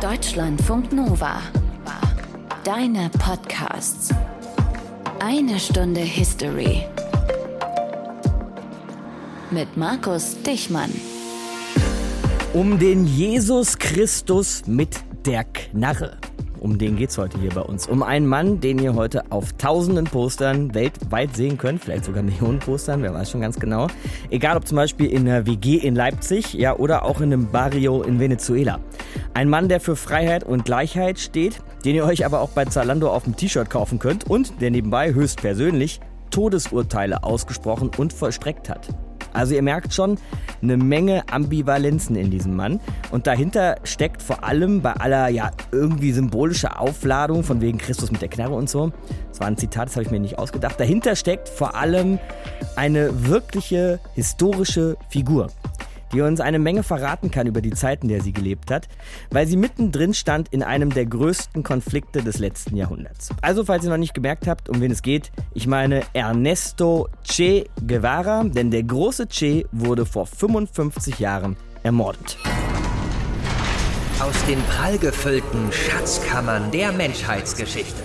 Deutschlandfunk Nova. Deine Podcasts. Eine Stunde History. Mit Markus Dichmann. Um den Jesus Christus mit der Knarre. Um den geht's heute hier bei uns. Um einen Mann, den ihr heute auf tausenden Postern weltweit sehen könnt, vielleicht sogar Millionen Postern, wer weiß schon ganz genau. Egal ob zum Beispiel in einer WG in Leipzig, ja, oder auch in einem Barrio in Venezuela. Ein Mann, der für Freiheit und Gleichheit steht, den ihr euch aber auch bei Zalando auf dem T-Shirt kaufen könnt und der nebenbei höchstpersönlich Todesurteile ausgesprochen und vollstreckt hat. Also ihr merkt schon eine Menge Ambivalenzen in diesem Mann. Und dahinter steckt vor allem bei aller ja irgendwie symbolischer Aufladung von wegen Christus mit der Knarre und so. Das war ein Zitat, das habe ich mir nicht ausgedacht. Dahinter steckt vor allem eine wirkliche historische Figur die uns eine Menge verraten kann über die Zeiten, in der sie gelebt hat, weil sie mittendrin stand in einem der größten Konflikte des letzten Jahrhunderts. Also, falls ihr noch nicht gemerkt habt, um wen es geht, ich meine Ernesto Che Guevara, denn der große Che wurde vor 55 Jahren ermordet. Aus den prallgefüllten Schatzkammern der Menschheitsgeschichte.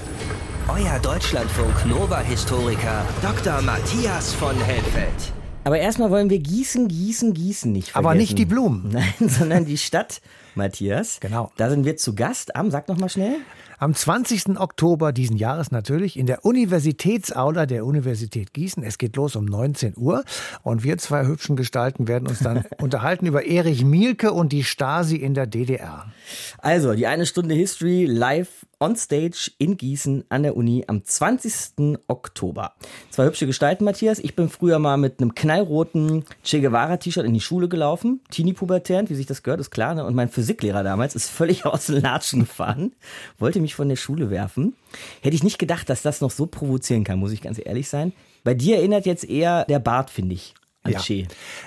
Euer Deutschlandfunk Nova-Historiker Dr. Matthias von Helfeld. Aber erstmal wollen wir Gießen, Gießen, Gießen nicht vergessen. Aber nicht die Blumen. Nein, sondern die Stadt, Matthias. Genau. Da sind wir zu Gast am, sag noch mal schnell. Am 20. Oktober diesen Jahres natürlich in der Universitätsaula der Universität Gießen. Es geht los um 19 Uhr und wir zwei hübschen Gestalten werden uns dann unterhalten über Erich Mielke und die Stasi in der DDR. Also, die eine Stunde History live on stage in Gießen an der Uni am 20. Oktober. Zwei hübsche Gestalten, Matthias. Ich bin früher mal mit einem knallroten Che Guevara T-Shirt in die Schule gelaufen. Teenie-pubertärend, wie sich das gehört, ist klar. Ne? Und mein Physiklehrer damals ist völlig aus den Latschen gefahren, wollte mich von der Schule werfen. Hätte ich nicht gedacht, dass das noch so provozieren kann, muss ich ganz ehrlich sein. Bei dir erinnert jetzt eher der Bart, finde ich. Ja.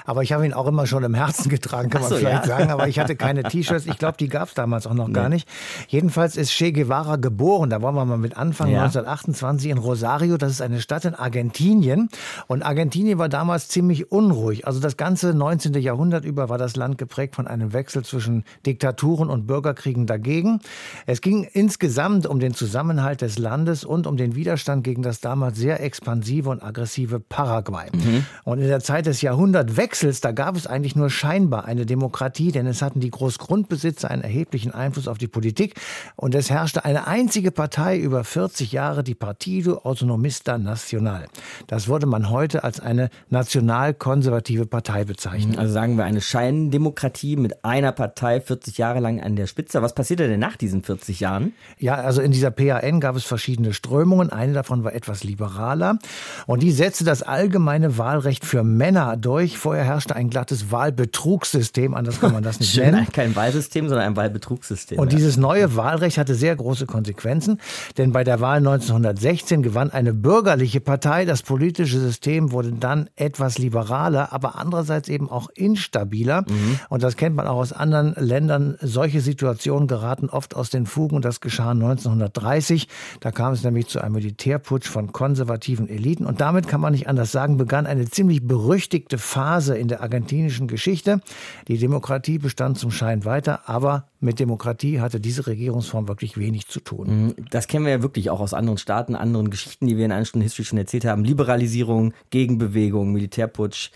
Aber ich habe ihn auch immer schon im Herzen getragen, kann man so, vielleicht ja. sagen. Aber ich hatte keine T-Shirts. Ich glaube, die gab es damals auch noch nee. gar nicht. Jedenfalls ist Che Guevara geboren. Da wollen wir mal mit anfangen. Ja. 1928 in Rosario. Das ist eine Stadt in Argentinien. Und Argentinien war damals ziemlich unruhig. Also das ganze 19. Jahrhundert über war das Land geprägt von einem Wechsel zwischen Diktaturen und Bürgerkriegen dagegen. Es ging insgesamt um den Zusammenhalt des Landes und um den Widerstand gegen das damals sehr expansive und aggressive Paraguay. Mhm. Und in der Zeit des Jahrhundertwechsels, da gab es eigentlich nur scheinbar eine Demokratie, denn es hatten die Großgrundbesitzer einen erheblichen Einfluss auf die Politik und es herrschte eine einzige Partei über 40 Jahre, die Partido Autonomista Nacional. Das würde man heute als eine nationalkonservative Partei bezeichnen. Also sagen wir eine Scheindemokratie mit einer Partei 40 Jahre lang an der Spitze. Was passierte denn nach diesen 40 Jahren? Ja, also in dieser PAN gab es verschiedene Strömungen. Eine davon war etwas liberaler und die setzte das allgemeine Wahlrecht für Männer Männer durch. Vorher herrschte ein glattes Wahlbetrugssystem, anders kann man das nicht Schön, nennen. Kein Wahlsystem, sondern ein Wahlbetrugssystem. Und ja. dieses neue Wahlrecht hatte sehr große Konsequenzen, denn bei der Wahl 1916 gewann eine bürgerliche Partei. Das politische System wurde dann etwas liberaler, aber andererseits eben auch instabiler. Mhm. Und das kennt man auch aus anderen Ländern. Solche Situationen geraten oft aus den Fugen und das geschah 1930. Da kam es nämlich zu einem Militärputsch von konservativen Eliten und damit kann man nicht anders sagen, begann eine ziemlich berüchtigte berüchtigte Phase in der argentinischen Geschichte. Die Demokratie bestand zum Schein weiter, aber mit Demokratie hatte diese Regierungsform wirklich wenig zu tun. Mhm. Das kennen wir ja wirklich auch aus anderen Staaten, anderen Geschichten, die wir in einer Stunde History schon erzählt haben. Liberalisierung, Gegenbewegung, Militärputsch.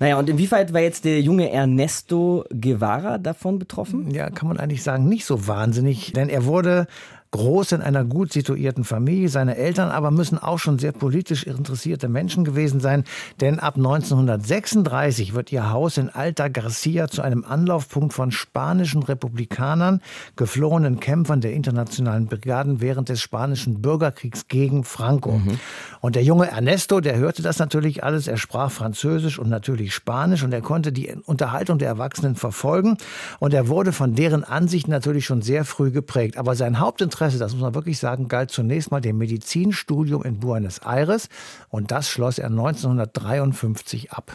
Naja, und inwieweit war jetzt der junge Ernesto Guevara davon betroffen? Ja, kann man eigentlich sagen, nicht so wahnsinnig, denn er wurde groß in einer gut situierten Familie. Seine Eltern aber müssen auch schon sehr politisch interessierte Menschen gewesen sein, denn ab 1936 wird ihr Haus in Alta Garcia zu einem Anlaufpunkt von spanischen Republikanern, geflohenen Kämpfern der internationalen Brigaden während des spanischen Bürgerkriegs gegen Franco. Mhm. Und der junge Ernesto, der hörte das natürlich alles. Er sprach Französisch und natürlich Spanisch und er konnte die Unterhaltung der Erwachsenen verfolgen und er wurde von deren Ansicht natürlich schon sehr früh geprägt. Aber sein Hauptinteresse Interesse, das muss man wirklich sagen, galt zunächst mal dem Medizinstudium in Buenos Aires und das schloss er 1953 ab.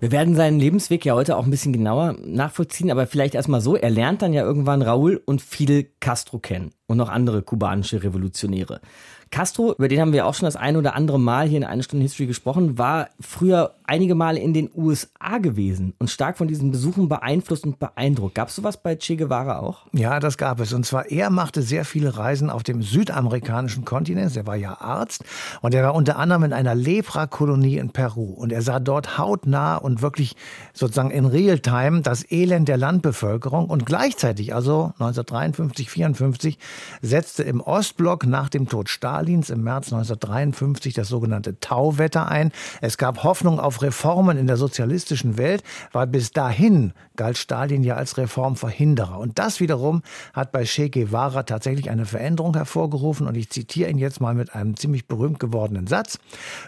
Wir werden seinen Lebensweg ja heute auch ein bisschen genauer nachvollziehen, aber vielleicht erstmal so, er lernt dann ja irgendwann Raúl und Fidel Castro kennen. und noch andere kubanische Revolutionäre. Castro, über den haben wir auch schon das ein oder andere Mal hier in einer Stunde History gesprochen, war früher einige Male in den USA gewesen und stark von diesen Besuchen beeinflusst und beeindruckt. Gab es sowas bei Che Guevara auch? Ja, das gab es. Und zwar, er machte sehr viele Reisen auf dem südamerikanischen Kontinent. Er war ja Arzt und er war unter anderem in einer Lepra-Kolonie in Peru. Und er sah dort hautnah und wirklich sozusagen in Realtime das Elend der Landbevölkerung. Und gleichzeitig, also 1953, 54, setzte im Ostblock nach dem Tod Stalin Stalins im März 1953 das sogenannte Tauwetter ein. Es gab Hoffnung auf Reformen in der sozialistischen Welt, weil bis dahin galt Stalin ja als Reformverhinderer. Und das wiederum hat bei Che Guevara tatsächlich eine Veränderung hervorgerufen. Und ich zitiere ihn jetzt mal mit einem ziemlich berühmt gewordenen Satz.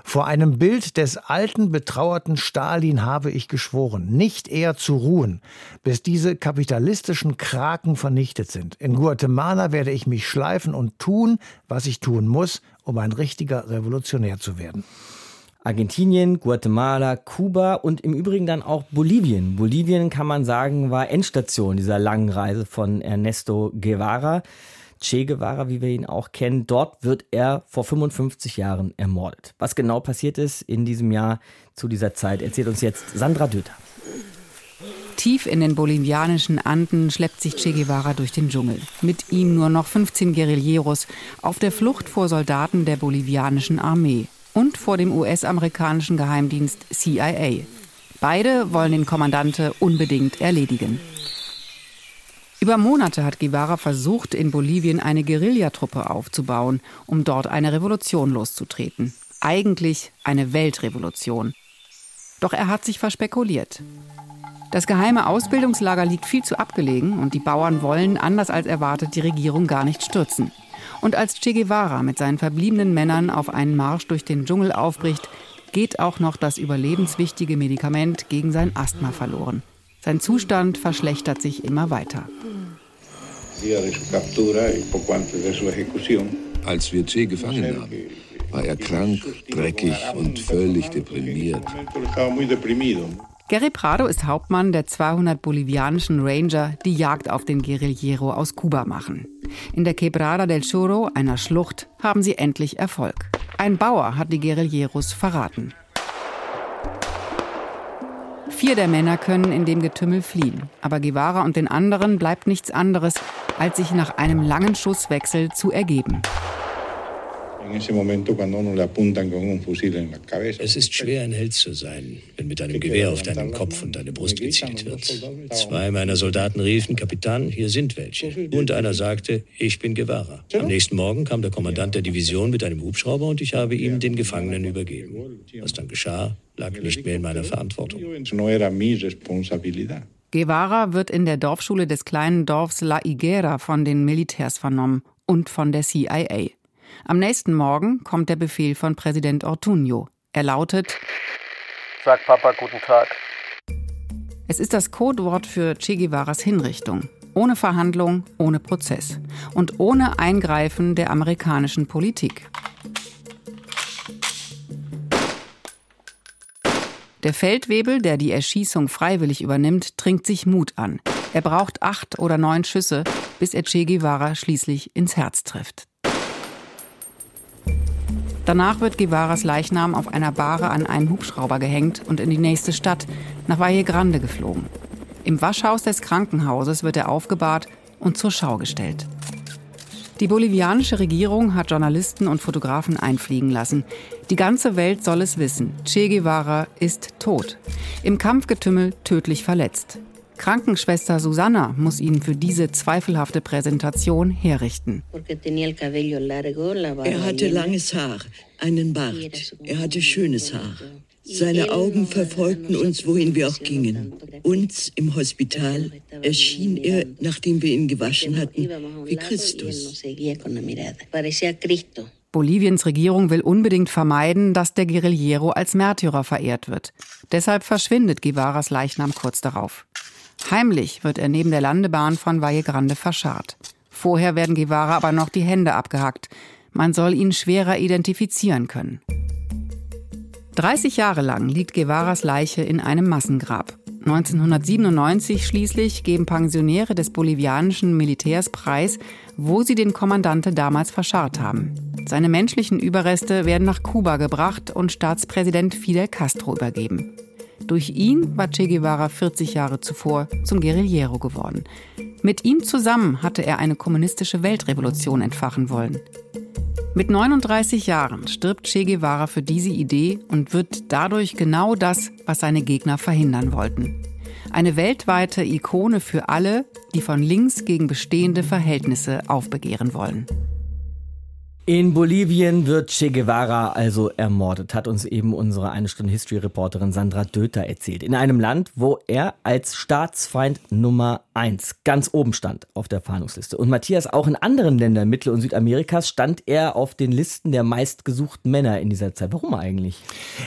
Vor einem Bild des alten, betrauerten Stalin habe ich geschworen, nicht eher zu ruhen, bis diese kapitalistischen Kraken vernichtet sind. In Guatemala werde ich mich schleifen und tun, was ich tun muss, um ein richtiger Revolutionär zu werden. Argentinien, Guatemala, Kuba und im Übrigen dann auch Bolivien. Bolivien kann man sagen, war Endstation dieser langen Reise von Ernesto Guevara. Che Guevara, wie wir ihn auch kennen, dort wird er vor 55 Jahren ermordet. Was genau passiert ist in diesem Jahr zu dieser Zeit, erzählt uns jetzt Sandra Döter. Tief in den bolivianischen Anden schleppt sich Che Guevara durch den Dschungel. Mit ihm nur noch 15 Guerilleros auf der Flucht vor Soldaten der bolivianischen Armee und vor dem US-amerikanischen Geheimdienst CIA. Beide wollen den Kommandante unbedingt erledigen. Über Monate hat Guevara versucht, in Bolivien eine Guerillatruppe aufzubauen, um dort eine Revolution loszutreten. Eigentlich eine Weltrevolution. Doch er hat sich verspekuliert. Das geheime Ausbildungslager liegt viel zu abgelegen und die Bauern wollen, anders als erwartet, die Regierung gar nicht stürzen. Und als Che Guevara mit seinen verbliebenen Männern auf einen Marsch durch den Dschungel aufbricht, geht auch noch das überlebenswichtige Medikament gegen sein Asthma verloren. Sein Zustand verschlechtert sich immer weiter. Als wir Che gefangen haben, war er krank, dreckig und völlig deprimiert. Gary Prado ist Hauptmann der 200 bolivianischen Ranger, die Jagd auf den Guerillero aus Kuba machen. In der Quebrada del Choro, einer Schlucht, haben sie endlich Erfolg. Ein Bauer hat die Guerilleros verraten. Vier der Männer können in dem Getümmel fliehen, aber Guevara und den anderen bleibt nichts anderes, als sich nach einem langen Schusswechsel zu ergeben. Es ist schwer, ein Held zu sein, wenn mit einem Gewehr auf deinen Kopf und deine Brust gezielt wird. Zwei meiner Soldaten riefen, Kapitän, hier sind welche. Und einer sagte, ich bin Guevara. Am nächsten Morgen kam der Kommandant der Division mit einem Hubschrauber und ich habe ihm den Gefangenen übergeben. Was dann geschah, lag nicht mehr in meiner Verantwortung. Guevara wird in der Dorfschule des kleinen Dorfs La Higuera von den Militärs vernommen und von der CIA. Am nächsten Morgen kommt der Befehl von Präsident Ortuño. Er lautet: Sag Papa guten Tag. Es ist das Codewort für Che Guevaras Hinrichtung. Ohne Verhandlung, ohne Prozess und ohne Eingreifen der amerikanischen Politik. Der Feldwebel, der die Erschießung freiwillig übernimmt, trinkt sich Mut an. Er braucht acht oder neun Schüsse, bis er Che Guevara schließlich ins Herz trifft. Danach wird Guevaras Leichnam auf einer Bahre an einen Hubschrauber gehängt und in die nächste Stadt, nach Valle Grande, geflogen. Im Waschhaus des Krankenhauses wird er aufgebahrt und zur Schau gestellt. Die bolivianische Regierung hat Journalisten und Fotografen einfliegen lassen. Die ganze Welt soll es wissen. Che Guevara ist tot. Im Kampfgetümmel tödlich verletzt. Krankenschwester Susanna muss ihn für diese zweifelhafte Präsentation herrichten. Er hatte langes Haar, einen Bart. Er hatte schönes Haar. Seine Augen verfolgten uns, wohin wir auch gingen. Uns im Hospital erschien er, nachdem wir ihn gewaschen hatten, wie Christus. Boliviens Regierung will unbedingt vermeiden, dass der Guerillero als Märtyrer verehrt wird. Deshalb verschwindet Guevaras Leichnam kurz darauf. Heimlich wird er neben der Landebahn von Valle Grande verscharrt. Vorher werden Guevara aber noch die Hände abgehackt. Man soll ihn schwerer identifizieren können. 30 Jahre lang liegt Guevaras Leiche in einem Massengrab. 1997 schließlich geben Pensionäre des bolivianischen Militärs preis, wo sie den Kommandante damals verscharrt haben. Seine menschlichen Überreste werden nach Kuba gebracht und Staatspräsident Fidel Castro übergeben. Durch ihn war Che Guevara 40 Jahre zuvor zum Guerillero geworden. Mit ihm zusammen hatte er eine kommunistische Weltrevolution entfachen wollen. Mit 39 Jahren stirbt Che Guevara für diese Idee und wird dadurch genau das, was seine Gegner verhindern wollten. Eine weltweite Ikone für alle, die von links gegen bestehende Verhältnisse aufbegehren wollen. In Bolivien wird Che Guevara also ermordet, hat uns eben unsere eine Stunde History-Reporterin Sandra Döter erzählt. In einem Land, wo er als Staatsfeind Nummer eins ganz oben stand auf der Fahndungsliste. Und Matthias, auch in anderen Ländern Mittel- und Südamerikas stand er auf den Listen der meistgesuchten Männer in dieser Zeit. Warum eigentlich?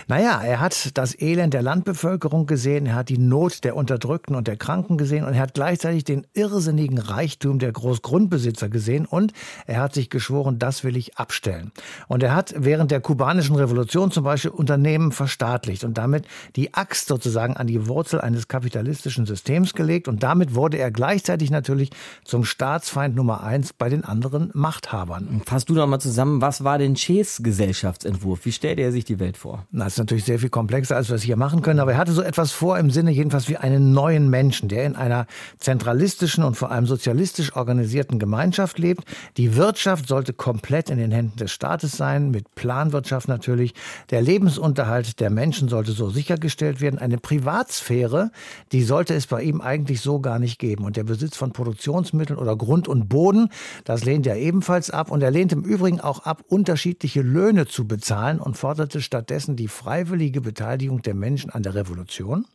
Naja, er hat das Elend der Landbevölkerung gesehen, er hat die Not der Unterdrückten und der Kranken gesehen und er hat gleichzeitig den irrsinnigen Reichtum der Großgrundbesitzer gesehen und er hat sich geschworen, das will ich abstellen. Und er hat während der kubanischen Revolution zum Beispiel Unternehmen verstaatlicht und damit die Axt sozusagen an die Wurzel eines kapitalistischen Systems gelegt. Und damit wurde er gleichzeitig natürlich zum Staatsfeind Nummer eins bei den anderen Machthabern. Fass du doch mal zusammen, was war denn Ches Gesellschaftsentwurf? Wie stellt er sich die Welt vor? das ist natürlich sehr viel komplexer, als wir es hier machen können. Aber er hatte so etwas vor im Sinne jedenfalls wie einen neuen Menschen, der in einer zentralistischen und vor allem sozialistisch organisierten Gemeinschaft lebt. Die Wirtschaft sollte komplett in den Händen des Staates sein, mit Planwirtschaft natürlich. Der Lebensunterhalt der Menschen sollte so sichergestellt werden. Eine Privatsphäre, die sollte es bei ihm eigentlich so gar nicht geben. Und der Besitz von Produktionsmitteln oder Grund und Boden, das lehnt er ebenfalls ab. Und er lehnt im Übrigen auch ab, unterschiedliche Löhne zu bezahlen und forderte stattdessen die freiwillige Beteiligung der Menschen an der Revolution,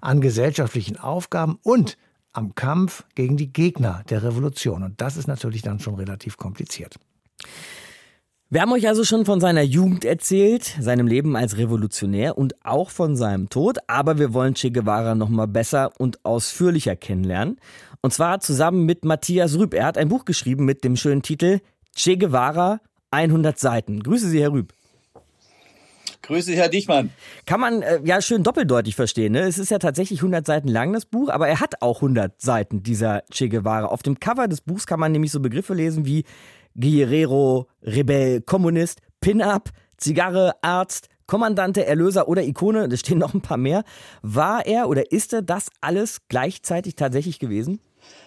an gesellschaftlichen Aufgaben und am Kampf gegen die Gegner der Revolution. Und das ist natürlich dann schon relativ kompliziert. Wir haben euch also schon von seiner Jugend erzählt, seinem Leben als Revolutionär und auch von seinem Tod, aber wir wollen Che Guevara noch mal besser und ausführlicher kennenlernen. Und zwar zusammen mit Matthias Rüb. Er hat ein Buch geschrieben mit dem schönen Titel Che Guevara 100 Seiten. Grüße Sie, Herr Rüb. Grüße, Herr Dichmann. Kann man äh, ja schön doppeldeutig verstehen. Ne? Es ist ja tatsächlich 100 Seiten lang, das Buch, aber er hat auch 100 Seiten, dieser Che Guevara. Auf dem Cover des Buchs kann man nämlich so Begriffe lesen wie Guerrero, Rebell, Kommunist, Pin-Up, Zigarre, Arzt, Kommandante, Erlöser oder Ikone, da stehen noch ein paar mehr. War er oder ist er das alles gleichzeitig tatsächlich gewesen?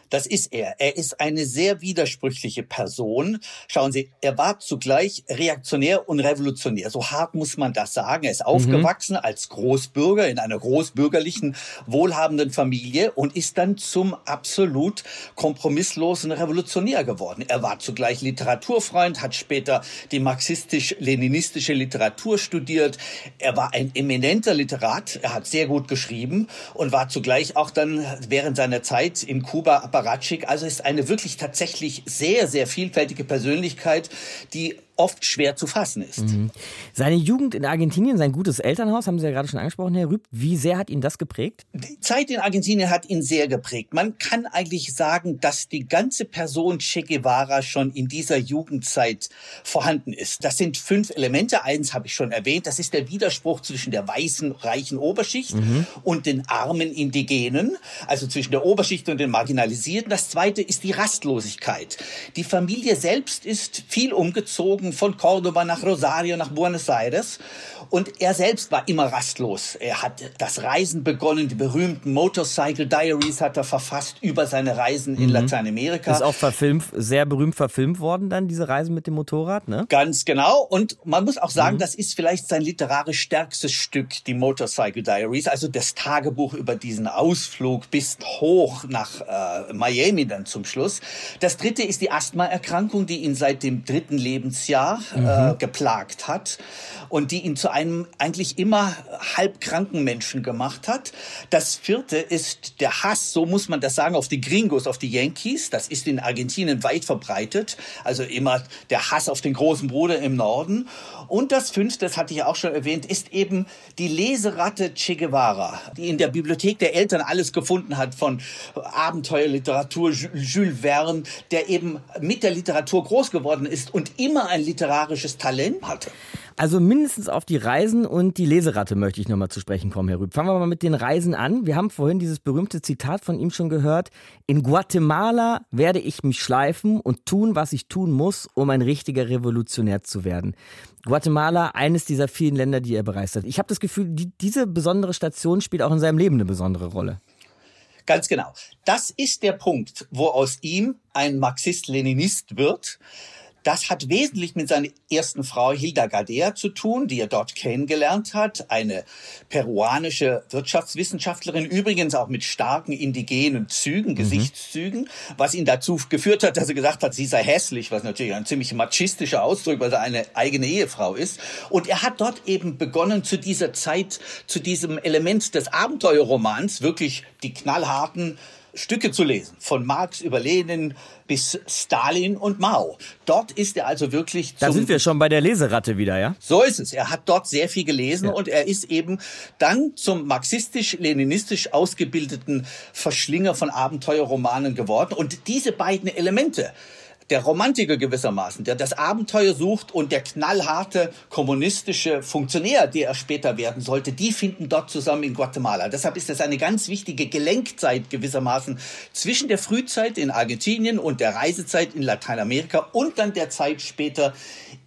Das ist er. Er ist eine sehr widersprüchliche Person. Schauen Sie, er war zugleich reaktionär und revolutionär. So hart muss man das sagen. Er ist mhm. aufgewachsen als Großbürger in einer großbürgerlichen, wohlhabenden Familie und ist dann zum absolut kompromisslosen Revolutionär geworden. Er war zugleich Literaturfreund, hat später die marxistisch-leninistische Literatur studiert. Er war ein eminenter Literat. Er hat sehr gut geschrieben und war zugleich auch dann während seiner Zeit in Kuba Baratschik. Also ist eine wirklich tatsächlich sehr, sehr vielfältige Persönlichkeit, die oft schwer zu fassen ist. Mhm. Seine Jugend in Argentinien, sein gutes Elternhaus, haben Sie ja gerade schon angesprochen, Herr Rüb. Wie sehr hat ihn das geprägt? Die Zeit in Argentinien hat ihn sehr geprägt. Man kann eigentlich sagen, dass die ganze Person Che Guevara schon in dieser Jugendzeit vorhanden ist. Das sind fünf Elemente. Eins habe ich schon erwähnt. Das ist der Widerspruch zwischen der weißen, reichen Oberschicht mhm. und den armen Indigenen, also zwischen der Oberschicht und den Marginalisierten. Das zweite ist die Rastlosigkeit. Die Familie selbst ist viel umgezogen von Cordoba nach Rosario, nach Buenos Aires. Und er selbst war immer rastlos. Er hat das Reisen begonnen, die berühmten Motorcycle Diaries hat er verfasst über seine Reisen in mhm. Lateinamerika. Ist auch verfilmt, sehr berühmt verfilmt worden dann, diese Reisen mit dem Motorrad, ne? Ganz genau. Und man muss auch sagen, mhm. das ist vielleicht sein literarisch stärkstes Stück, die Motorcycle Diaries, also das Tagebuch über diesen Ausflug bis hoch nach äh, Miami dann zum Schluss. Das dritte ist die Asthmaerkrankung, die ihn seit dem dritten Lebensjahr Jahr äh, mhm. äh, geplagt hat und die ihn zu einem eigentlich immer halbkranken Menschen gemacht hat. Das vierte ist der Hass, so muss man das sagen, auf die Gringos, auf die Yankees. Das ist in Argentinien weit verbreitet. Also immer der Hass auf den großen Bruder im Norden. Und das fünfte, das hatte ich auch schon erwähnt, ist eben die Leseratte Che Guevara, die in der Bibliothek der Eltern alles gefunden hat von Abenteuerliteratur, Jules Verne, der eben mit der Literatur groß geworden ist und immer ein literarisches Talent hatte. Also mindestens auf die Reisen und die Leseratte möchte ich nochmal zu sprechen kommen, Herr Rüb. Fangen wir mal mit den Reisen an. Wir haben vorhin dieses berühmte Zitat von ihm schon gehört. In Guatemala werde ich mich schleifen und tun, was ich tun muss, um ein richtiger Revolutionär zu werden. Guatemala, eines dieser vielen Länder, die er bereist hat. Ich habe das Gefühl, die, diese besondere Station spielt auch in seinem Leben eine besondere Rolle. Ganz genau. Das ist der Punkt, wo aus ihm ein Marxist-Leninist wird. Das hat wesentlich mit seiner ersten Frau Hilda Gadea zu tun, die er dort kennengelernt hat. Eine peruanische Wirtschaftswissenschaftlerin, übrigens auch mit starken indigenen Zügen, mhm. Gesichtszügen, was ihn dazu geführt hat, dass er gesagt hat, sie sei hässlich, was natürlich ein ziemlich machistischer Ausdruck, weil er eine eigene Ehefrau ist. Und er hat dort eben begonnen, zu dieser Zeit, zu diesem Element des Abenteuerromans wirklich die knallharten Stücke zu lesen, von Marx über Lenin bis Stalin und Mao. Dort ist er also wirklich. Da sind wir schon bei der Leseratte wieder, ja? So ist es. Er hat dort sehr viel gelesen ja. und er ist eben dann zum marxistisch-leninistisch ausgebildeten Verschlinger von Abenteuerromanen geworden. Und diese beiden Elemente, der Romantiker gewissermaßen, der das Abenteuer sucht und der knallharte kommunistische Funktionär, der er später werden sollte, die finden dort zusammen in Guatemala. Deshalb ist das eine ganz wichtige Gelenkzeit gewissermaßen zwischen der Frühzeit in Argentinien und der Reisezeit in Lateinamerika und dann der Zeit später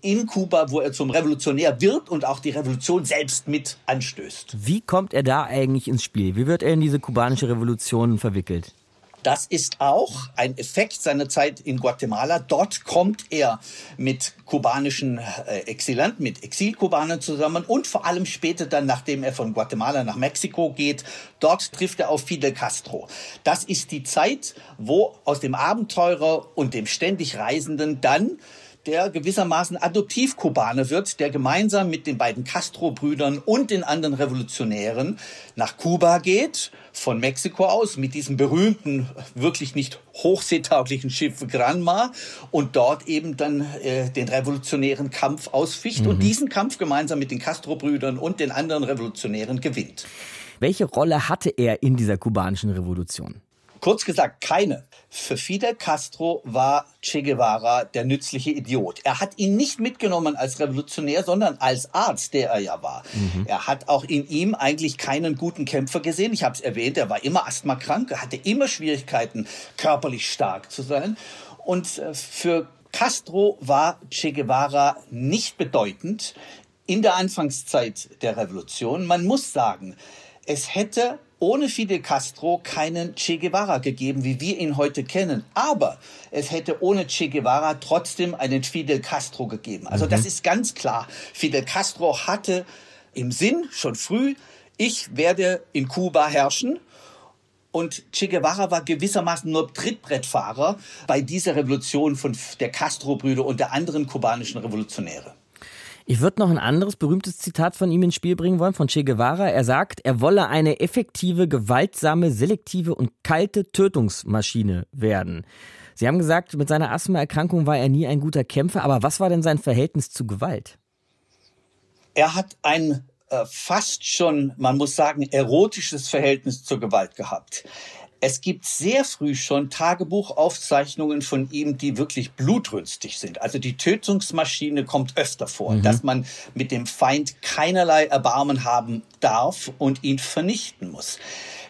in Kuba, wo er zum Revolutionär wird und auch die Revolution selbst mit anstößt. Wie kommt er da eigentlich ins Spiel? Wie wird er in diese kubanische Revolution verwickelt? Das ist auch ein Effekt seiner Zeit in Guatemala. Dort kommt er mit kubanischen äh, Exilanten, mit Exilkubanern zusammen und vor allem später dann, nachdem er von Guatemala nach Mexiko geht, dort trifft er auf Fidel Castro. Das ist die Zeit, wo aus dem Abenteurer und dem ständig Reisenden dann der gewissermaßen Adoptivkubaner wird, der gemeinsam mit den beiden Castro-Brüdern und den anderen Revolutionären nach Kuba geht von Mexiko aus mit diesem berühmten, wirklich nicht hochseetauglichen Schiff Granma und dort eben dann äh, den revolutionären Kampf ausficht mhm. und diesen Kampf gemeinsam mit den Castro-Brüdern und den anderen Revolutionären gewinnt. Welche Rolle hatte er in dieser kubanischen Revolution? Kurz gesagt, keine. Für Fidel Castro war Che Guevara der nützliche Idiot. Er hat ihn nicht mitgenommen als Revolutionär, sondern als Arzt, der er ja war. Mhm. Er hat auch in ihm eigentlich keinen guten Kämpfer gesehen. Ich habe es erwähnt, er war immer asthmakrank, er hatte immer Schwierigkeiten, körperlich stark zu sein. Und äh, für Castro war Che Guevara nicht bedeutend in der Anfangszeit der Revolution. Man muss sagen, es hätte ohne Fidel Castro keinen Che Guevara gegeben, wie wir ihn heute kennen. Aber es hätte ohne Che Guevara trotzdem einen Fidel Castro gegeben. Also mhm. das ist ganz klar. Fidel Castro hatte im Sinn schon früh, ich werde in Kuba herrschen. Und Che Guevara war gewissermaßen nur Trittbrettfahrer bei dieser Revolution von der Castro-Brüder und der anderen kubanischen Revolutionäre. Ich würde noch ein anderes berühmtes Zitat von ihm ins Spiel bringen wollen, von Che Guevara. Er sagt, er wolle eine effektive, gewaltsame, selektive und kalte Tötungsmaschine werden. Sie haben gesagt, mit seiner Asthmaerkrankung war er nie ein guter Kämpfer, aber was war denn sein Verhältnis zu Gewalt? Er hat ein äh, fast schon, man muss sagen, erotisches Verhältnis zur Gewalt gehabt. Es gibt sehr früh schon Tagebuchaufzeichnungen von ihm, die wirklich blutrünstig sind. Also die Tötungsmaschine kommt öfter vor, mhm. dass man mit dem Feind keinerlei Erbarmen haben darf und ihn vernichten muss.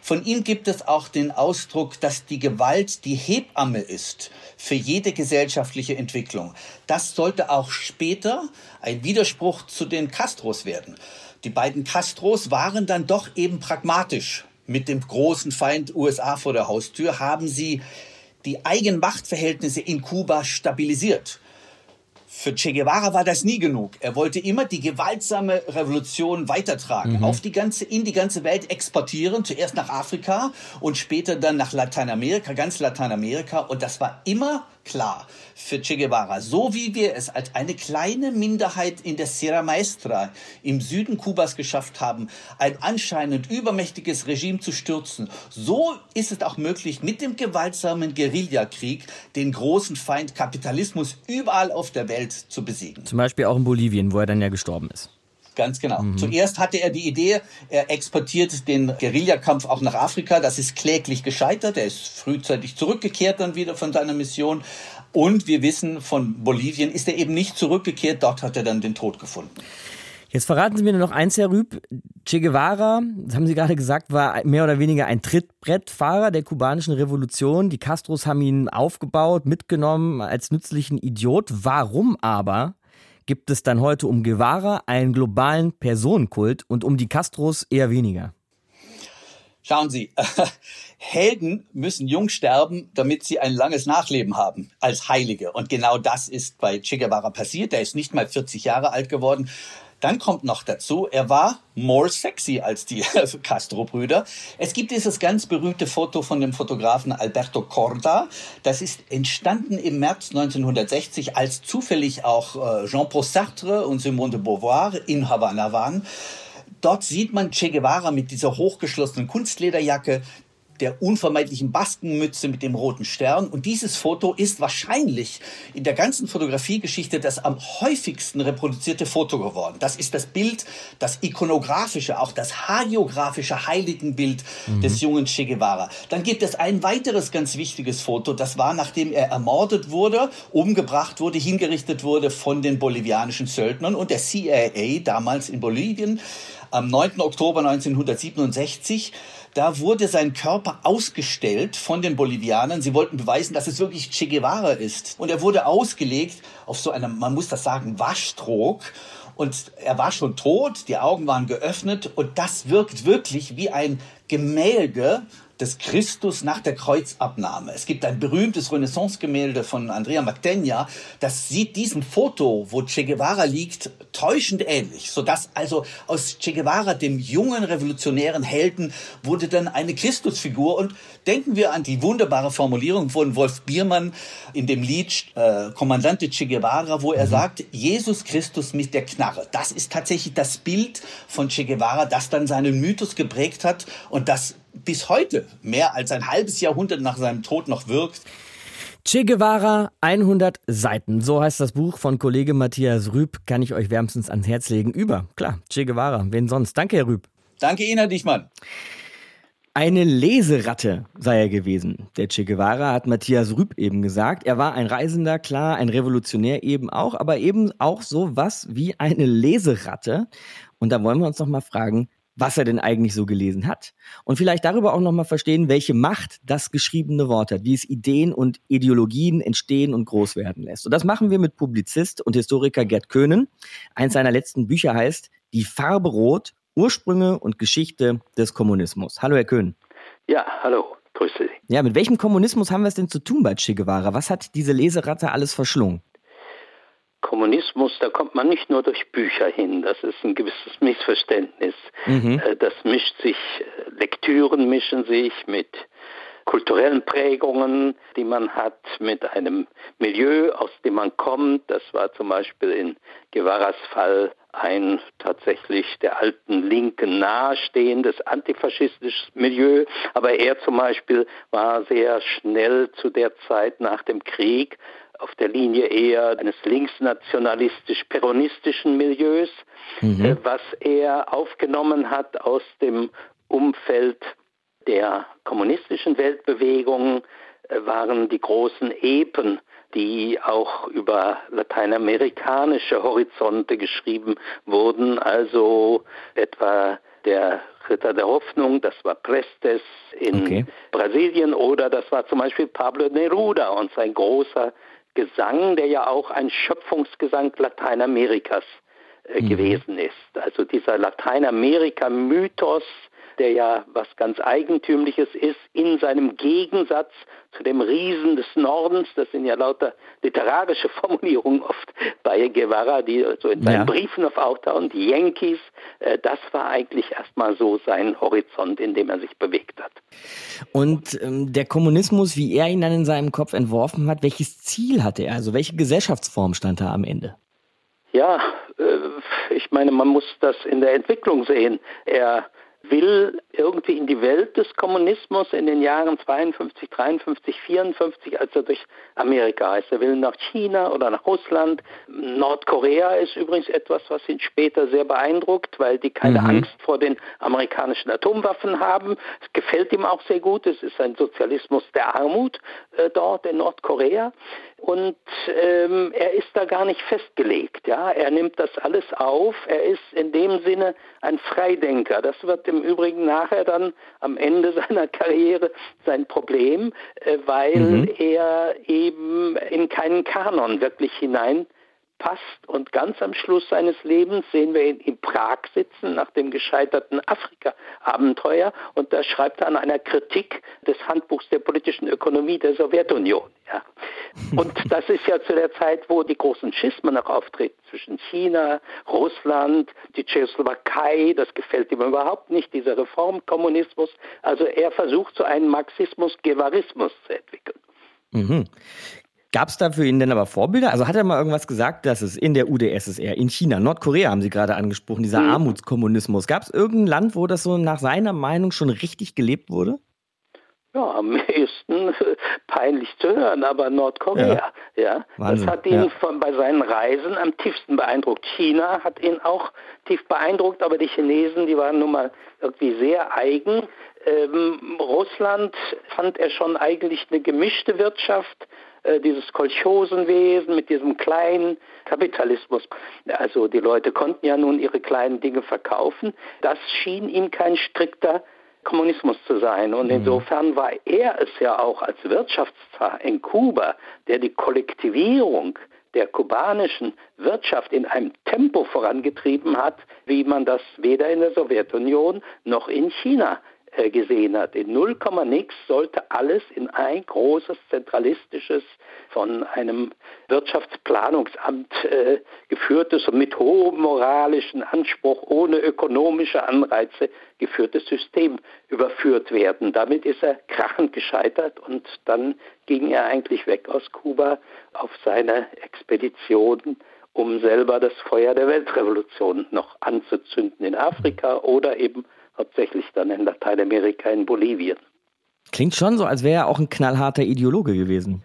Von ihm gibt es auch den Ausdruck, dass die Gewalt die Hebamme ist für jede gesellschaftliche Entwicklung. Das sollte auch später ein Widerspruch zu den Castros werden. Die beiden Castros waren dann doch eben pragmatisch mit dem großen Feind USA vor der Haustür haben sie die Eigenmachtverhältnisse in Kuba stabilisiert. Für Che Guevara war das nie genug. Er wollte immer die gewaltsame Revolution weitertragen, mhm. auf die ganze, in die ganze Welt exportieren, zuerst nach Afrika und später dann nach Lateinamerika, ganz Lateinamerika. Und das war immer klar für Che Guevara. So wie wir es als eine kleine Minderheit in der Sierra Maestra im Süden Kubas geschafft haben, ein anscheinend übermächtiges Regime zu stürzen, so ist es auch möglich, mit dem gewaltsamen Guerillakrieg den großen Feind Kapitalismus überall auf der Welt zu besiegen. Zum Beispiel auch in Bolivien, wo er dann ja gestorben ist. Ganz genau. Mhm. Zuerst hatte er die Idee, er exportiert den Guerillakampf auch nach Afrika. Das ist kläglich gescheitert. Er ist frühzeitig zurückgekehrt dann wieder von seiner Mission. Und wir wissen, von Bolivien ist er eben nicht zurückgekehrt. Dort hat er dann den Tod gefunden. Jetzt verraten Sie mir nur noch eins, Herr Rüb. Che Guevara, das haben Sie gerade gesagt, war mehr oder weniger ein Trittbrettfahrer der kubanischen Revolution. Die Castros haben ihn aufgebaut, mitgenommen als nützlichen Idiot. Warum aber gibt es dann heute um Guevara einen globalen Personenkult und um die Castros eher weniger? Schauen Sie, Helden müssen jung sterben, damit sie ein langes Nachleben haben als Heilige. Und genau das ist bei Che Guevara passiert. Er ist nicht mal 40 Jahre alt geworden. Dann kommt noch dazu, er war more sexy als die Castro-Brüder. Es gibt dieses ganz berühmte Foto von dem Fotografen Alberto Corda. Das ist entstanden im März 1960, als zufällig auch äh, Jean-Paul Sartre und Simone de Beauvoir in Havanna waren. Dort sieht man Che Guevara mit dieser hochgeschlossenen Kunstlederjacke, der unvermeidlichen Baskenmütze mit dem roten Stern. Und dieses Foto ist wahrscheinlich in der ganzen Fotografiegeschichte das am häufigsten reproduzierte Foto geworden. Das ist das Bild, das ikonografische, auch das hagiografische Heiligenbild mhm. des jungen Che Guevara. Dann gibt es ein weiteres ganz wichtiges Foto. Das war, nachdem er ermordet wurde, umgebracht wurde, hingerichtet wurde von den bolivianischen Söldnern und der CIA damals in Bolivien am 9. Oktober 1967 da wurde sein Körper ausgestellt von den Bolivianern. Sie wollten beweisen, dass es wirklich Che Guevara ist. Und er wurde ausgelegt auf so einem, man muss das sagen, Waschtrog. Und er war schon tot, die Augen waren geöffnet und das wirkt wirklich wie ein Gemälde des Christus nach der Kreuzabnahme. Es gibt ein berühmtes Renaissance-Gemälde von Andrea Magdegna, das sieht diesem Foto, wo Che Guevara liegt, täuschend ähnlich, sodass also aus Che Guevara, dem jungen revolutionären Helden, wurde dann eine Christusfigur und denken wir an die wunderbare Formulierung von Wolf Biermann in dem Lied äh, Kommandante Che Guevara, wo er mhm. sagt, Jesus Christus mit der Knarre. Das ist tatsächlich das Bild von Che Guevara, das dann seinen Mythos geprägt hat und das bis heute, mehr als ein halbes Jahrhundert nach seinem Tod noch wirkt. Che Guevara, 100 Seiten. So heißt das Buch von Kollege Matthias Rüb. Kann ich euch wärmstens ans Herz legen. Über, klar, Che Guevara. Wen sonst? Danke, Herr Rüb. Danke Ihnen, Herr Dichmann. Eine Leseratte sei er gewesen. Der Che Guevara hat Matthias Rüb eben gesagt. Er war ein Reisender, klar, ein Revolutionär eben auch, aber eben auch so was wie eine Leseratte. Und da wollen wir uns noch mal fragen, was er denn eigentlich so gelesen hat. Und vielleicht darüber auch nochmal verstehen, welche Macht das geschriebene Wort hat, wie es Ideen und Ideologien entstehen und groß werden lässt. Und das machen wir mit Publizist und Historiker Gerd Köhnen. Eins seiner letzten Bücher heißt Die Farbe Rot, Ursprünge und Geschichte des Kommunismus. Hallo, Herr Köhn. Ja, hallo. Grüße Sie. Ja, mit welchem Kommunismus haben wir es denn zu tun bei Che Guevara? Was hat diese Leseratte alles verschlungen? Kommunismus, da kommt man nicht nur durch Bücher hin. Das ist ein gewisses Missverständnis. Mhm. Äh, das mischt sich, äh, Lektüren mischen sich mit kulturellen Prägungen, die man hat, mit einem Milieu, aus dem man kommt. Das war zum Beispiel in Guevaras Fall ein tatsächlich der alten Linken nahestehendes antifaschistisches Milieu. Aber er zum Beispiel war sehr schnell zu der Zeit nach dem Krieg auf der Linie eher eines linksnationalistisch-peronistischen Milieus, mhm. Äh, was er aufgenommen hat aus dem Umfeld der kommunistischen Weltbewegung, äh, waren die großen Epen, die auch über lateinamerikanische Horizonte geschrieben wurden, also etwa der Ritter der Hoffnung, das war Prestes in okay. Brasilien oder das war zum Beispiel Pablo Neruda und sein großer Gesang, der ja auch ein Schöpfungsgesang Lateinamerikas äh, mhm. gewesen ist. Also dieser Lateinamerika-Mythos, der ja was ganz Eigentümliches ist, in seinem Gegensatz zu dem Riesen des Nordens, das sind ja lauter literarische Formulierungen oft bei Guevara, die so in seinen ja. Briefen auf auftauchen, die Yankees, äh, das war eigentlich erstmal so sein Horizont, in dem er sich bewegt hat. Und ähm, der Kommunismus, wie er ihn dann in seinem Kopf entworfen hat, welches Ziel hatte er? Also welche Gesellschaftsform stand da am Ende? Ja, äh, ich meine, man muss das in der Entwicklung sehen. Er will irgendwie in die Welt des Kommunismus in den Jahren 52, 53, 54, als er durch Amerika ist. Er will nach China oder nach Russland. Nordkorea ist übrigens etwas, was ihn später sehr beeindruckt, weil die keine mhm. Angst vor den amerikanischen Atomwaffen haben. Es gefällt ihm auch sehr gut. Es ist ein Sozialismus der Armut äh, dort in Nordkorea. Und ähm, er ist da gar nicht festgelegt. Ja, er nimmt das alles auf. Er ist in dem Sinne ein Freidenker. Das wird im Übrigen nachher dann am Ende seiner Karriere sein Problem, äh, weil mhm. er eben in keinen Kanon wirklich hinein passt. Und ganz am Schluss seines Lebens sehen wir ihn in Prag sitzen nach dem gescheiterten Afrika-Abenteuer und da schreibt er an einer Kritik des Handbuchs der politischen Ökonomie der Sowjetunion. Ja. Und das ist ja zu der Zeit, wo die großen Schismen noch auftreten zwischen China, Russland, die Tschechoslowakei. Das gefällt ihm überhaupt nicht, dieser Reformkommunismus. Also er versucht so einen Marxismus-Gevarismus zu entwickeln. Mhm. Gab es da für ihn denn aber Vorbilder? Also hat er mal irgendwas gesagt, dass es in der UdSSR, in China, Nordkorea haben Sie gerade angesprochen, dieser mhm. Armutskommunismus. Gab es irgendein Land, wo das so nach seiner Meinung schon richtig gelebt wurde? Ja, am ehesten peinlich zu hören, aber Nordkorea, ja, ja das hat ihn ja. von, bei seinen Reisen am tiefsten beeindruckt. China hat ihn auch tief beeindruckt, aber die Chinesen, die waren nun mal irgendwie sehr eigen. Ähm, Russland fand er schon eigentlich eine gemischte Wirtschaft dieses Kolchosenwesen mit diesem kleinen Kapitalismus. Also die Leute konnten ja nun ihre kleinen Dinge verkaufen. Das schien ihm kein strikter Kommunismus zu sein. Und mhm. insofern war er es ja auch als Wirtschaftszar in Kuba, der die Kollektivierung der kubanischen Wirtschaft in einem Tempo vorangetrieben hat, wie man das weder in der Sowjetunion noch in China äh, gesehen hat. In 0, nix sollte alles in ein großes zentralistisches, von einem Wirtschaftsplanungsamt äh, geführtes und mit hohem moralischen Anspruch, ohne ökonomische Anreize geführtes System überführt werden. Damit ist er krachend gescheitert und dann ging er eigentlich weg aus Kuba auf seine Expedition um selber das Feuer der Weltrevolution noch anzuzünden in Afrika oder eben hauptsächlich dann in Lateinamerika, in Bolivien. Klingt schon so, als wäre er auch ein knallharter Ideologe gewesen.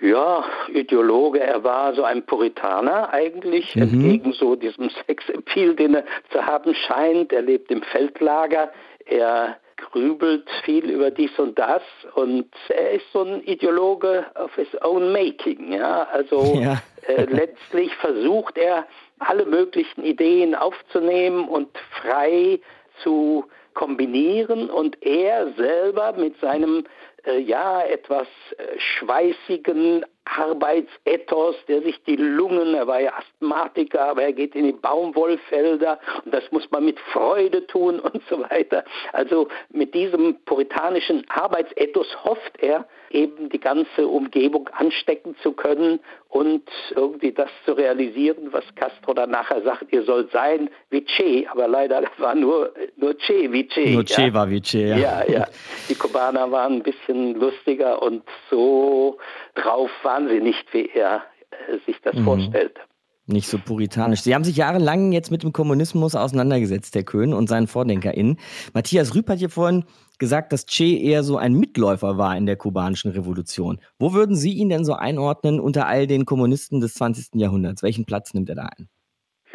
Ja, Ideologe, er war so ein Puritaner eigentlich, mhm. entgegen so diesem Sexappeal, den er zu haben scheint. Er lebt im Feldlager, er grübelt viel über dies und das und er ist so ein Ideologe of his own making. Ja, also ja. äh, letztlich versucht er alle möglichen Ideen aufzunehmen und frei zu kombinieren und er selber mit seinem äh, ja etwas äh, schweißigen Arbeitsethos, der sich die Lungen, er war ja Asthmatiker, aber er geht in die Baumwollfelder und das muss man mit Freude tun und so weiter. Also mit diesem puritanischen Arbeitsethos hofft er, eben die ganze Umgebung anstecken zu können und irgendwie das zu realisieren, was Castro dann nachher sagt, ihr sollt sein wie Che, aber leider war nur, nur Che wie Che. Nur Che ja. war wie Che, ja. Ja, ja. Die Kubaner waren ein bisschen lustiger und so drauf waren sie nicht, wie er äh, sich das mhm. vorstellte. Nicht so puritanisch. Sie haben sich jahrelang jetzt mit dem Kommunismus auseinandergesetzt, Herr Köhn und seinen VordenkerInnen. Matthias Rüb hat hier vorhin gesagt, dass Che eher so ein Mitläufer war in der kubanischen Revolution. Wo würden Sie ihn denn so einordnen unter all den Kommunisten des 20. Jahrhunderts? Welchen Platz nimmt er da ein?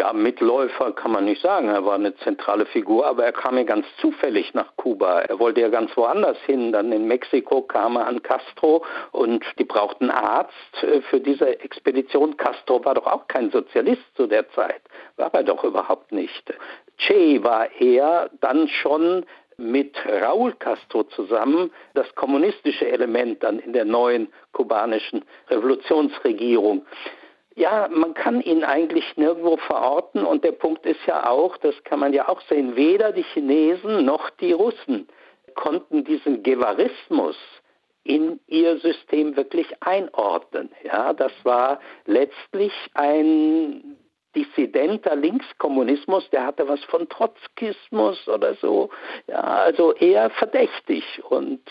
Ja, Mitläufer kann man nicht sagen. Er war eine zentrale Figur, aber er kam ja ganz zufällig nach Kuba. Er wollte ja ganz woanders hin. Dann in Mexiko kam er an Castro und die brauchten Arzt äh, für diese Expedition. Castro war doch auch kein Sozialist zu der Zeit. War er doch überhaupt nicht. Che war er dann schon mit Raúl Castro zusammen das kommunistische Element dann in der neuen kubanischen Revolutionsregierung. Ja, man kann ihn eigentlich nirgendwo verorten und der Punkt ist ja auch, das kann man ja auch sehen, weder die Chinesen noch die Russen konnten diesen Guevarismus in ihr System wirklich einordnen. Ja, das war letztlich ein dissidenter Linkskommunismus, der hatte was von Trotzkismus oder so. Ja, also eher verdächtig. Und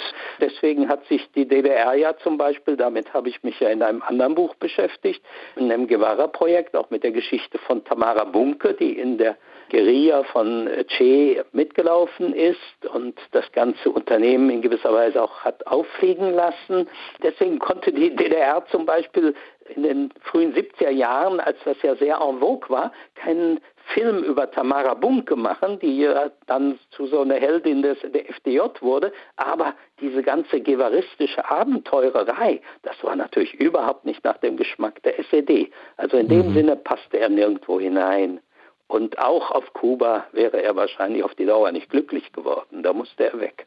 deswegen hat sich die DDR ja zum Beispiel, damit habe ich mich ja in einem anderen Buch beschäftigt, in einem Guevara-Projekt, auch mit der Geschichte von Tamara Bunke, die in der Guerilla von Che mitgelaufen ist und das ganze Unternehmen in gewisser Weise auch hat auffliegen lassen. Deswegen konnte die DDR zum Beispiel in den frühen 70er Jahren, als das ja sehr en vogue war, keinen Film über Tamara Bunke machen, die ja dann zu so einer Heldin des, der FDJ wurde, aber diese ganze guevaristische Abenteurerei, das war natürlich überhaupt nicht nach dem Geschmack der SED. Also in dem mhm. Sinne passte er nirgendwo hinein. Und auch auf Kuba wäre er wahrscheinlich auf die Dauer nicht glücklich geworden. Da musste er weg.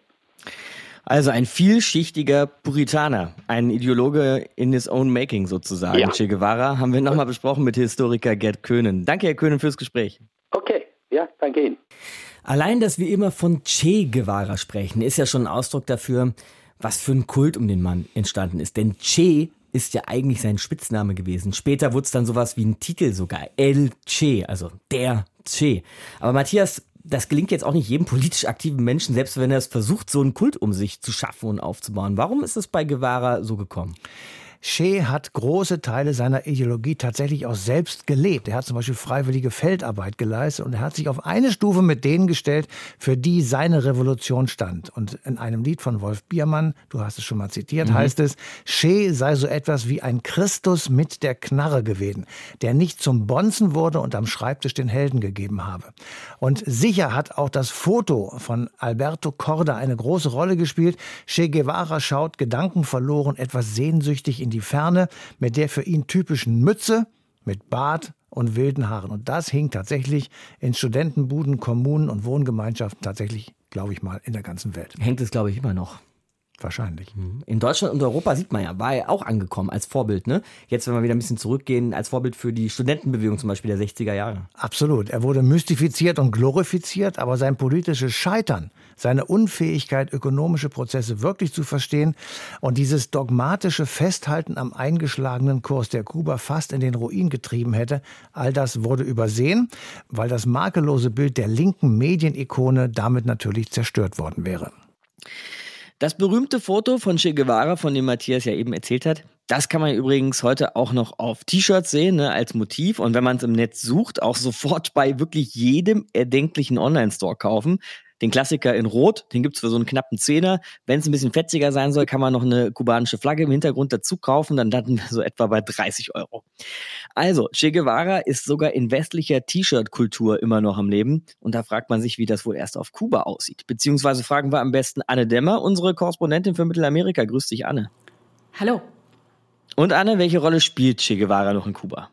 Also ein vielschichtiger Puritaner, ein Ideologe in his own making sozusagen. Ja. Che Guevara haben wir nochmal besprochen mit Historiker Gerd Köhnen. Danke, Herr Köhnen, fürs Gespräch. Okay, ja, danke Ihnen. Allein, dass wir immer von Che Guevara sprechen, ist ja schon ein Ausdruck dafür, was für ein Kult um den Mann entstanden ist. Denn Che ist ja eigentlich sein Spitzname gewesen. Später wurde es dann sowas wie ein Titel sogar. El Che, also der Che. Aber Matthias, das gelingt jetzt auch nicht jedem politisch aktiven Menschen, selbst wenn er es versucht, so einen Kult um sich zu schaffen und aufzubauen. Warum ist es bei Guevara so gekommen? Che hat große Teile seiner Ideologie tatsächlich auch selbst gelebt. Er hat zum Beispiel freiwillige Feldarbeit geleistet und er hat sich auf eine Stufe mit denen gestellt, für die seine Revolution stand. Und in einem Lied von Wolf Biermann, du hast es schon mal zitiert, mhm. heißt es, Che sei so etwas wie ein Christus mit der Knarre gewesen, der nicht zum Bonzen wurde und am Schreibtisch den Helden gegeben habe. Und sicher hat auch das Foto von Alberto Corda eine große Rolle gespielt. Che Guevara schaut gedankenverloren, etwas sehnsüchtig in die Ferne mit der für ihn typischen Mütze, mit Bart und wilden Haaren. Und das hing tatsächlich in Studentenbuden, Kommunen und Wohngemeinschaften tatsächlich, glaube ich mal, in der ganzen Welt. Hängt es, glaube ich, immer noch. Wahrscheinlich. Mhm. In Deutschland und Europa sieht man ja, war er auch angekommen als Vorbild. Ne? Jetzt, wenn wir wieder ein bisschen zurückgehen, als Vorbild für die Studentenbewegung zum Beispiel der 60er Jahre. Absolut. Er wurde mystifiziert und glorifiziert, aber sein politisches Scheitern, seine Unfähigkeit, ökonomische Prozesse wirklich zu verstehen und dieses dogmatische Festhalten am eingeschlagenen Kurs, der Kuba fast in den Ruin getrieben hätte, all das wurde übersehen, weil das makellose Bild der linken Medienikone damit natürlich zerstört worden wäre. Das berühmte Foto von Che Guevara, von dem Matthias ja eben erzählt hat, das kann man übrigens heute auch noch auf T-Shirts sehen, ne, als Motiv. Und wenn man es im Netz sucht, auch sofort bei wirklich jedem erdenklichen Online-Store kaufen. Den Klassiker in Rot, den gibt es für so einen knappen Zehner. Wenn es ein bisschen fetziger sein soll, kann man noch eine kubanische Flagge im Hintergrund dazu kaufen. Dann landen wir so etwa bei 30 Euro. Also, Che Guevara ist sogar in westlicher T-Shirt-Kultur immer noch am Leben. Und da fragt man sich, wie das wohl erst auf Kuba aussieht. Beziehungsweise fragen wir am besten Anne Dämmer, unsere Korrespondentin für Mittelamerika. Grüß dich, Anne. Hallo. Und Anne, welche Rolle spielt Che Guevara noch in Kuba?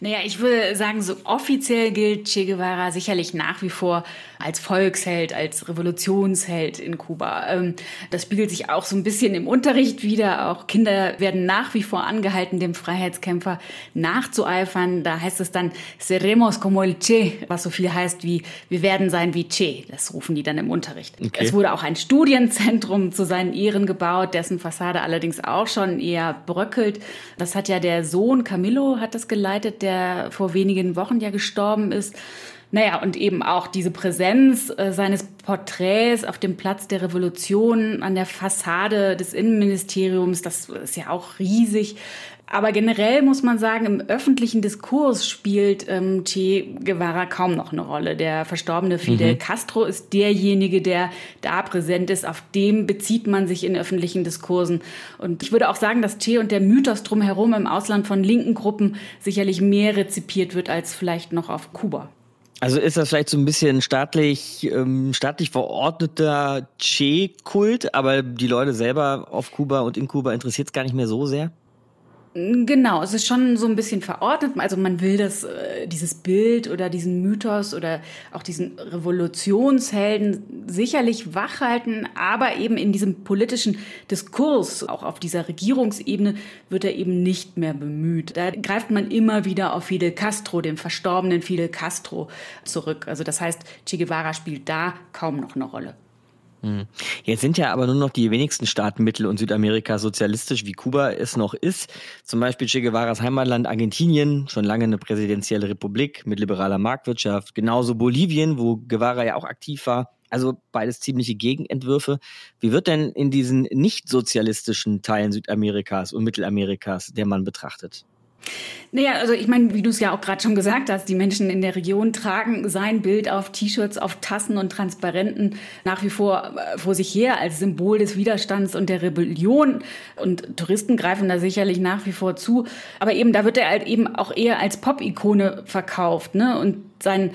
Naja, ich würde sagen, so offiziell gilt Che Guevara sicherlich nach wie vor als Volksheld, als Revolutionsheld in Kuba. Ähm, das spiegelt sich auch so ein bisschen im Unterricht wieder. Auch Kinder werden nach wie vor angehalten, dem Freiheitskämpfer nachzueifern. Da heißt es dann, seremos como el Che, was so viel heißt wie, wir werden sein wie Che. Das rufen die dann im Unterricht. Okay. Es wurde auch ein Studienzentrum zu seinen Ehren gebaut, dessen Fassade allerdings auch schon eher bröckelt. Das hat ja der Sohn Camillo hat das geleitet geleitet, der vor wenigen Wochen ja gestorben ist. Naja, und eben auch diese Präsenz äh, seines Porträts auf dem Platz der Revolution an der Fassade des Innenministeriums, das ist ja auch riesig. Aber generell muss man sagen, im öffentlichen Diskurs spielt ähm, Che Guevara kaum noch eine Rolle. Der verstorbene Fidel mhm. Castro ist derjenige, der da präsent ist. Auf dem bezieht man sich in öffentlichen Diskursen. Und ich würde auch sagen, dass Che und der Mythos drumherum im Ausland von linken Gruppen sicherlich mehr rezipiert wird als vielleicht noch auf Kuba. Also ist das vielleicht so ein bisschen staatlich, ähm, staatlich verordneter Che-Kult, aber die Leute selber auf Kuba und in Kuba interessiert es gar nicht mehr so sehr? Genau, es ist schon so ein bisschen verordnet. Also man will das, äh, dieses Bild oder diesen Mythos oder auch diesen Revolutionshelden sicherlich wachhalten, aber eben in diesem politischen Diskurs, auch auf dieser Regierungsebene, wird er eben nicht mehr bemüht. Da greift man immer wieder auf Fidel Castro, den verstorbenen Fidel Castro, zurück. Also das heißt, Che Guevara spielt da kaum noch eine Rolle. Hm. Jetzt sind ja aber nur noch die wenigsten Staaten Mittel- und Südamerika sozialistisch, wie Kuba es noch ist. Zum Beispiel Che Guevaras Heimatland Argentinien, schon lange eine präsidentielle Republik mit liberaler Marktwirtschaft. Genauso Bolivien, wo Guevara ja auch aktiv war. Also beides ziemliche Gegenentwürfe. Wie wird denn in diesen nicht sozialistischen Teilen Südamerikas und Mittelamerikas der Mann betrachtet? Naja, also ich meine, wie du es ja auch gerade schon gesagt hast, die Menschen in der Region tragen sein Bild auf T-Shirts, auf Tassen und Transparenten nach wie vor äh, vor sich her als Symbol des Widerstands und der Rebellion. Und Touristen greifen da sicherlich nach wie vor zu. Aber eben, da wird er halt eben auch eher als Pop-Ikone verkauft. Ne? Und sein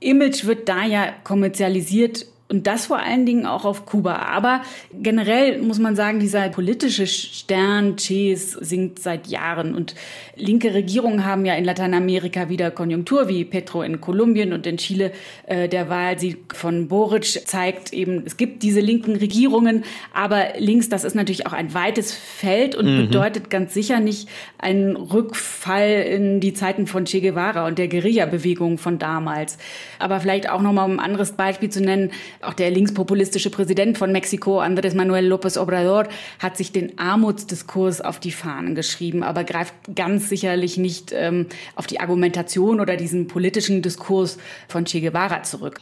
Image wird da ja kommerzialisiert und das vor allen Dingen auch auf Kuba. Aber generell muss man sagen, dieser politische Stern Ches sinkt seit Jahren. Und linke Regierungen haben ja in Lateinamerika wieder Konjunktur, wie Petro in Kolumbien und in Chile. Äh, der Wahlsieg von Boric zeigt eben, es gibt diese linken Regierungen. Aber links, das ist natürlich auch ein weites Feld und mhm. bedeutet ganz sicher nicht einen Rückfall in die Zeiten von Che Guevara und der Guerilla-Bewegung von damals. Aber vielleicht auch nochmal um ein anderes Beispiel zu nennen, auch der linkspopulistische Präsident von Mexiko, Andrés Manuel López Obrador, hat sich den Armutsdiskurs auf die Fahnen geschrieben, aber greift ganz sicherlich nicht ähm, auf die Argumentation oder diesen politischen Diskurs von Che Guevara zurück.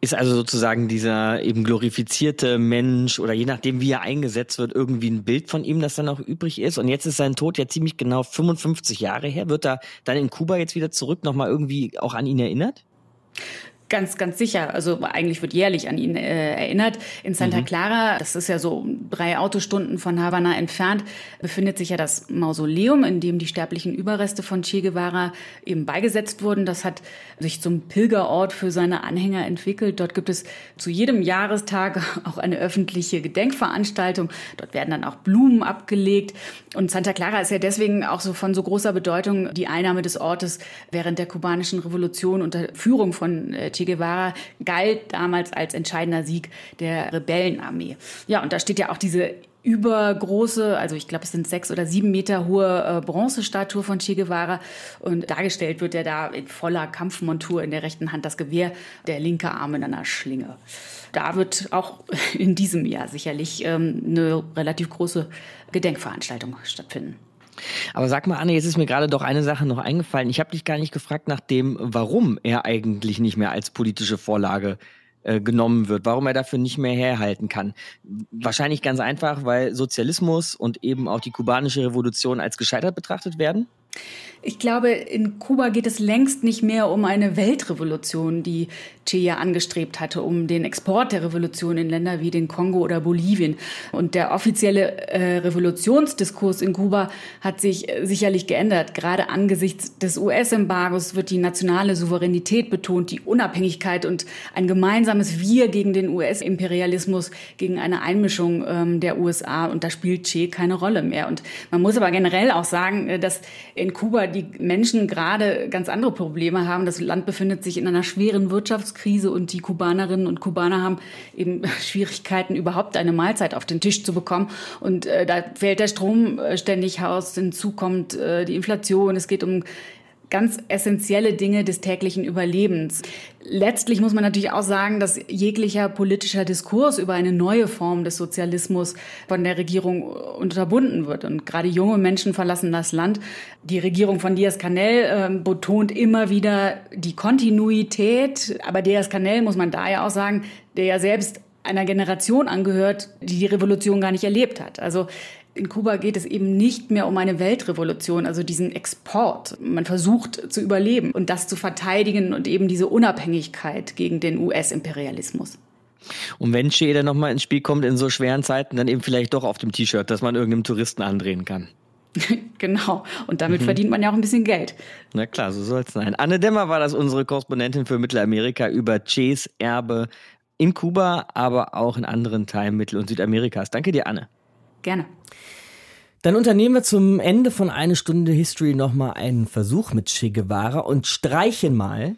Ist also sozusagen dieser eben glorifizierte Mensch oder je nachdem, wie er eingesetzt wird, irgendwie ein Bild von ihm, das dann auch übrig ist. Und jetzt ist sein Tod ja ziemlich genau 55 Jahre her. Wird er dann in Kuba jetzt wieder zurück nochmal irgendwie auch an ihn erinnert? Ganz, ganz sicher. Also eigentlich wird jährlich an ihn äh, erinnert. In Santa mhm. Clara, das ist ja so drei Autostunden von Havanna entfernt, befindet sich ja das Mausoleum, in dem die sterblichen Überreste von Che Guevara eben beigesetzt wurden. Das hat sich zum Pilgerort für seine Anhänger entwickelt. Dort gibt es zu jedem Jahrestag auch eine öffentliche Gedenkveranstaltung. Dort werden dann auch Blumen abgelegt. Und Santa Clara ist ja deswegen auch so von so großer Bedeutung die Einnahme des Ortes während der kubanischen Revolution unter Führung von äh, Che Guevara galt damals als entscheidender Sieg der Rebellenarmee. Ja, und da steht ja auch diese übergroße, also ich glaube, es sind sechs oder sieben Meter hohe äh, Bronzestatue von Che Guevara. Und dargestellt wird er da in voller Kampfmontur, in der rechten Hand das Gewehr, der linke Arm in einer Schlinge. Da wird auch in diesem Jahr sicherlich ähm, eine relativ große Gedenkveranstaltung stattfinden. Aber sag mal, Anne, jetzt ist mir gerade doch eine Sache noch eingefallen. Ich habe dich gar nicht gefragt nach dem, warum er eigentlich nicht mehr als politische Vorlage äh, genommen wird, warum er dafür nicht mehr herhalten kann. Wahrscheinlich ganz einfach, weil Sozialismus und eben auch die kubanische Revolution als gescheitert betrachtet werden. Ich glaube, in Kuba geht es längst nicht mehr um eine Weltrevolution, die Che ja angestrebt hatte, um den Export der Revolution in Länder wie den Kongo oder Bolivien. Und der offizielle äh, Revolutionsdiskurs in Kuba hat sich äh, sicherlich geändert. Gerade angesichts des US-Embargos wird die nationale Souveränität betont, die Unabhängigkeit und ein gemeinsames Wir gegen den US-Imperialismus, gegen eine Einmischung ähm, der USA. Und da spielt Che keine Rolle mehr. Und man muss aber generell auch sagen, äh, dass in Kuba die Menschen gerade ganz andere Probleme haben. Das Land befindet sich in einer schweren Wirtschaftskrise und die Kubanerinnen und Kubaner haben eben Schwierigkeiten, überhaupt eine Mahlzeit auf den Tisch zu bekommen. Und äh, da fällt der Strom äh, ständig aus. Hinzu kommt äh, die Inflation. Es geht um ganz essentielle Dinge des täglichen Überlebens. Letztlich muss man natürlich auch sagen, dass jeglicher politischer Diskurs über eine neue Form des Sozialismus von der Regierung unterbunden wird. Und gerade junge Menschen verlassen das Land. Die Regierung von Diaz-Canel äh, betont immer wieder die Kontinuität. Aber Diaz-Canel, muss man da ja auch sagen, der ja selbst einer Generation angehört, die die Revolution gar nicht erlebt hat. Also in Kuba geht es eben nicht mehr um eine Weltrevolution, also diesen Export. Man versucht zu überleben und das zu verteidigen und eben diese Unabhängigkeit gegen den US-Imperialismus. Und wenn Che dann nochmal ins Spiel kommt in so schweren Zeiten, dann eben vielleicht doch auf dem T-Shirt, dass man irgendeinem Touristen andrehen kann. genau. Und damit mhm. verdient man ja auch ein bisschen Geld. Na klar, so soll es sein. Anne Dämmer war das unsere Korrespondentin für Mittelamerika über Ches Erbe in Kuba, aber auch in anderen Teilen Mittel- und Südamerikas. Danke dir, Anne. Gerne. Dann unternehmen wir zum Ende von eine Stunde History nochmal einen Versuch mit Che Guevara und streichen mal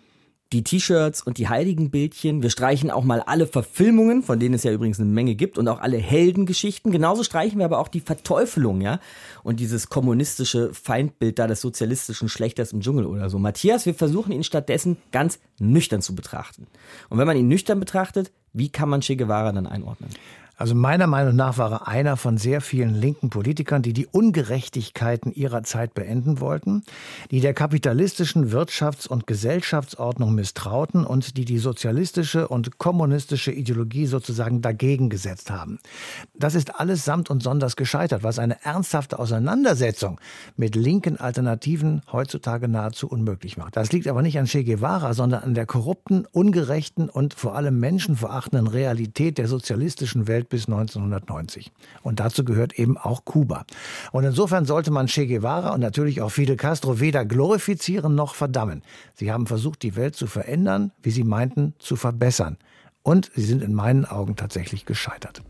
die T-Shirts und die Heiligenbildchen. Wir streichen auch mal alle Verfilmungen, von denen es ja übrigens eine Menge gibt, und auch alle Heldengeschichten. Genauso streichen wir aber auch die Verteufelung, ja, und dieses kommunistische Feindbild da des sozialistischen Schlechters im Dschungel oder so. Matthias, wir versuchen ihn stattdessen ganz nüchtern zu betrachten. Und wenn man ihn nüchtern betrachtet, wie kann man Che Guevara dann einordnen? Also meiner Meinung nach war er einer von sehr vielen linken Politikern, die die Ungerechtigkeiten ihrer Zeit beenden wollten, die der kapitalistischen Wirtschafts- und Gesellschaftsordnung misstrauten und die die sozialistische und kommunistische Ideologie sozusagen dagegen gesetzt haben. Das ist alles samt und sonders gescheitert, was eine ernsthafte Auseinandersetzung mit linken Alternativen heutzutage nahezu unmöglich macht. Das liegt aber nicht an Che Guevara, sondern an der korrupten, ungerechten und vor allem menschenverachtenden Realität der sozialistischen Welt bis 1990. Und dazu gehört eben auch Kuba. Und insofern sollte man Che Guevara und natürlich auch Fidel Castro weder glorifizieren noch verdammen. Sie haben versucht, die Welt zu verändern, wie sie meinten, zu verbessern. Und sie sind in meinen Augen tatsächlich gescheitert.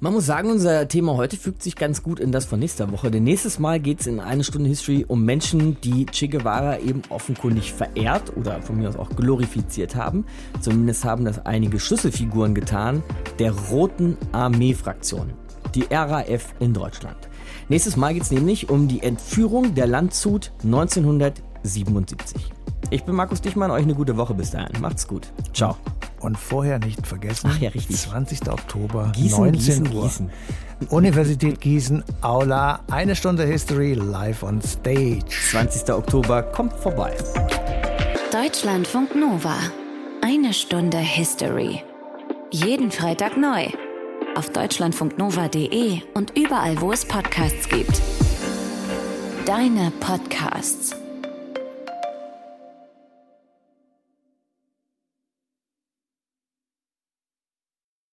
Man muss sagen, unser Thema heute fügt sich ganz gut in das von nächster Woche. Denn nächstes Mal geht es in eine Stunde History um Menschen, die Che Guevara eben offenkundig verehrt oder von mir aus auch glorifiziert haben. Zumindest haben das einige Schlüsselfiguren getan der Roten Armee-Fraktion, die RAF in Deutschland. Nächstes Mal geht es nämlich um die Entführung der Landshut 1977. Ich bin Markus Dichmann, euch eine gute Woche bis dahin. Macht's gut. Ciao. Und vorher nicht vergessen, Ach ja, richtig. 20. Oktober, Gießen, 19 Gießen, Uhr. Gießen. Universität Gießen, Aula, eine Stunde History live on stage. 20. Oktober, kommt vorbei. Deutschlandfunk Nova. Eine Stunde History. Jeden Freitag neu. Auf deutschlandfunknova.de und überall, wo es Podcasts gibt. Deine Podcasts.